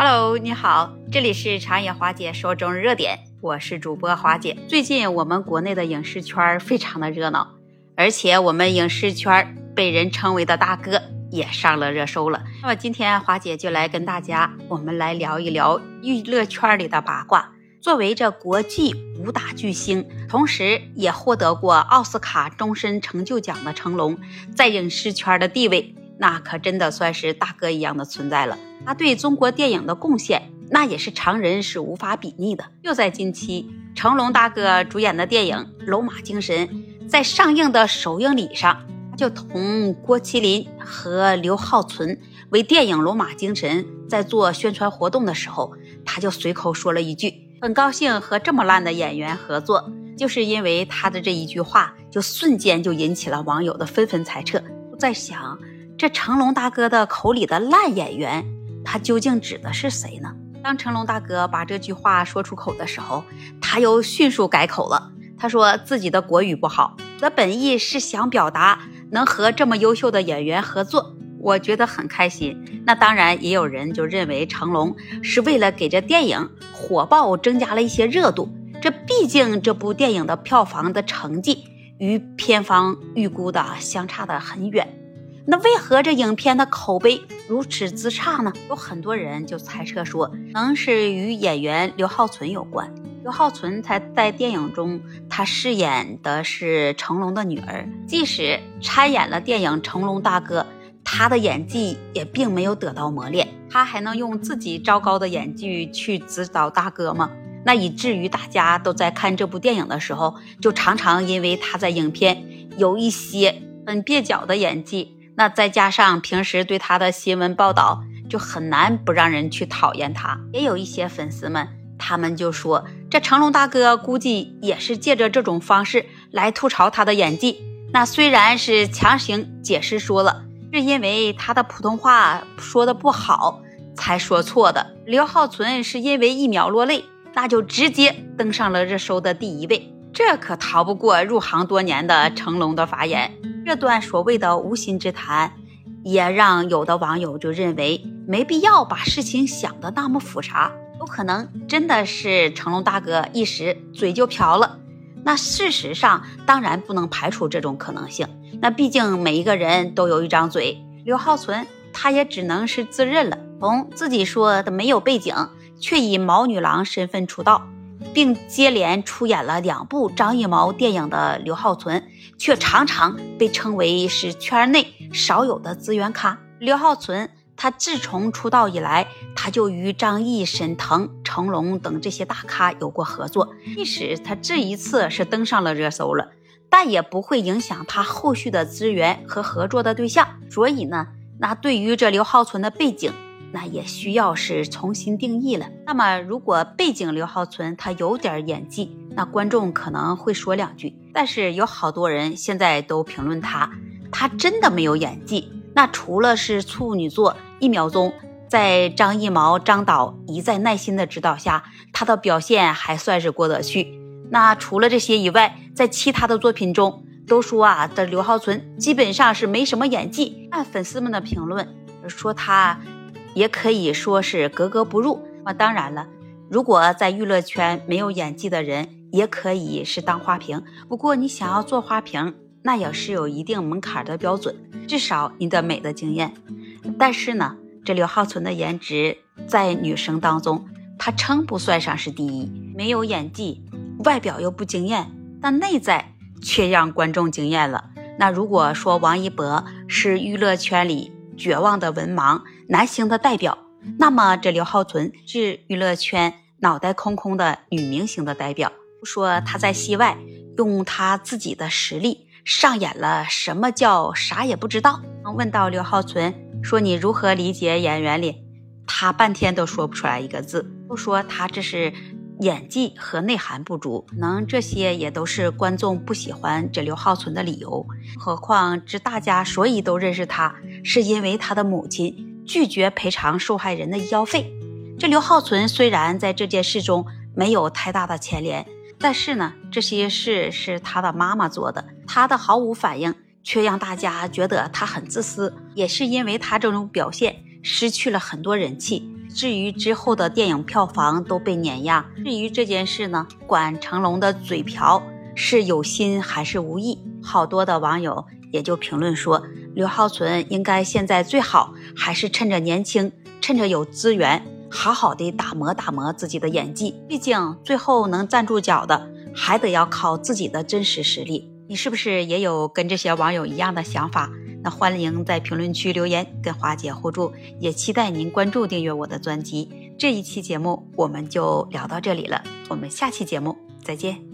Hello，你好，这里是长野华姐说中日热点，我是主播华姐。最近我们国内的影视圈非常的热闹，而且我们影视圈被人称为的大哥也上了热搜了。那么今天华姐就来跟大家，我们来聊一聊娱乐圈里的八卦。作为这国际武打巨星，同时也获得过奥斯卡终身成就奖的成龙，在影视圈的地位。那可真的算是大哥一样的存在了。他对中国电影的贡献，那也是常人是无法比拟的。就在近期，成龙大哥主演的电影《龙马精神》在上映的首映礼上，就同郭麒麟和刘浩存为电影《龙马精神》在做宣传活动的时候，他就随口说了一句：“很高兴和这么烂的演员合作。”就是因为他的这一句话，就瞬间就引起了网友的纷纷猜测，在想。这成龙大哥的口里的烂演员，他究竟指的是谁呢？当成龙大哥把这句话说出口的时候，他又迅速改口了。他说自己的国语不好，的本意是想表达能和这么优秀的演员合作，我觉得很开心。那当然，也有人就认为成龙是为了给这电影火爆增加了一些热度。这毕竟这部电影的票房的成绩与片方预估的相差的很远。那为何这影片的口碑如此之差呢？有很多人就猜测说，可能是与演员刘浩存有关。刘浩存他在电影中，他饰演的是成龙的女儿。即使参演了电影《成龙大哥》，他的演技也并没有得到磨练。他还能用自己糟糕的演技去指导大哥吗？那以至于大家都在看这部电影的时候，就常常因为他在影片有一些很蹩脚的演技。那再加上平时对他的新闻报道，就很难不让人去讨厌他。也有一些粉丝们，他们就说，这成龙大哥估计也是借着这种方式来吐槽他的演技。那虽然是强行解释说了，是因为他的普通话说的不好才说错的。刘浩存是因为一秒落泪，那就直接登上了热搜的第一位。这可逃不过入行多年的成龙的法眼。这段所谓的无心之谈，也让有的网友就认为没必要把事情想的那么复杂，有可能真的是成龙大哥一时嘴就瓢了。那事实上当然不能排除这种可能性。那毕竟每一个人都有一张嘴，刘浩存他也只能是自认了，从自己说的没有背景，却以毛女郎身份出道。并接连出演了两部张艺谋电影的刘浩存，却常常被称为是圈内少有的资源咖。刘浩存，他自从出道以来，他就与张译、沈腾、成龙等这些大咖有过合作。即使他这一次是登上了热搜了，但也不会影响他后续的资源和合作的对象。所以呢，那对于这刘浩存的背景。那也需要是重新定义了。那么，如果背景刘浩存他有点演技，那观众可能会说两句。但是有好多人现在都评论他，他真的没有演技。那除了是处女作《一秒钟》，在张艺谋、张导一再耐心的指导下，他的表现还算是过得去。那除了这些以外，在其他的作品中，都说啊，这刘浩存基本上是没什么演技。按粉丝们的评论说他。也可以说是格格不入。那当然了，如果在娱乐圈没有演技的人，也可以是当花瓶。不过你想要做花瓶，那也是有一定门槛的标准，至少你的美的经验。但是呢，这刘浩存的颜值在女生当中，他称不算上是第一。没有演技，外表又不惊艳，但内在却让观众惊艳了。那如果说王一博是娱乐圈里，绝望的文盲男星的代表，那么这刘浩存是娱乐圈脑袋空空的女明星的代表。说他在戏外用他自己的实力上演了什么叫啥也不知道。问到刘浩存说你如何理解演员里，他半天都说不出来一个字。都说他这是。演技和内涵不足，能这些也都是观众不喜欢这刘浩存的理由。何况这大家所以都认识他，是因为他的母亲拒绝赔偿受害人的医药费。这刘浩存虽然在这件事中没有太大的牵连，但是呢，这些事是他的妈妈做的，他的毫无反应却让大家觉得他很自私。也是因为他这种表现，失去了很多人气。至于之后的电影票房都被碾压。至于这件事呢，管成龙的嘴瓢是有心还是无意，好多的网友也就评论说，刘浩存应该现在最好还是趁着年轻，趁着有资源，好好的打磨打磨自己的演技。毕竟最后能站住脚的，还得要靠自己的真实实力。你是不是也有跟这些网友一样的想法？那欢迎在评论区留言，跟华姐互助。也期待您关注订阅我的专辑。这一期节目我们就聊到这里了，我们下期节目再见。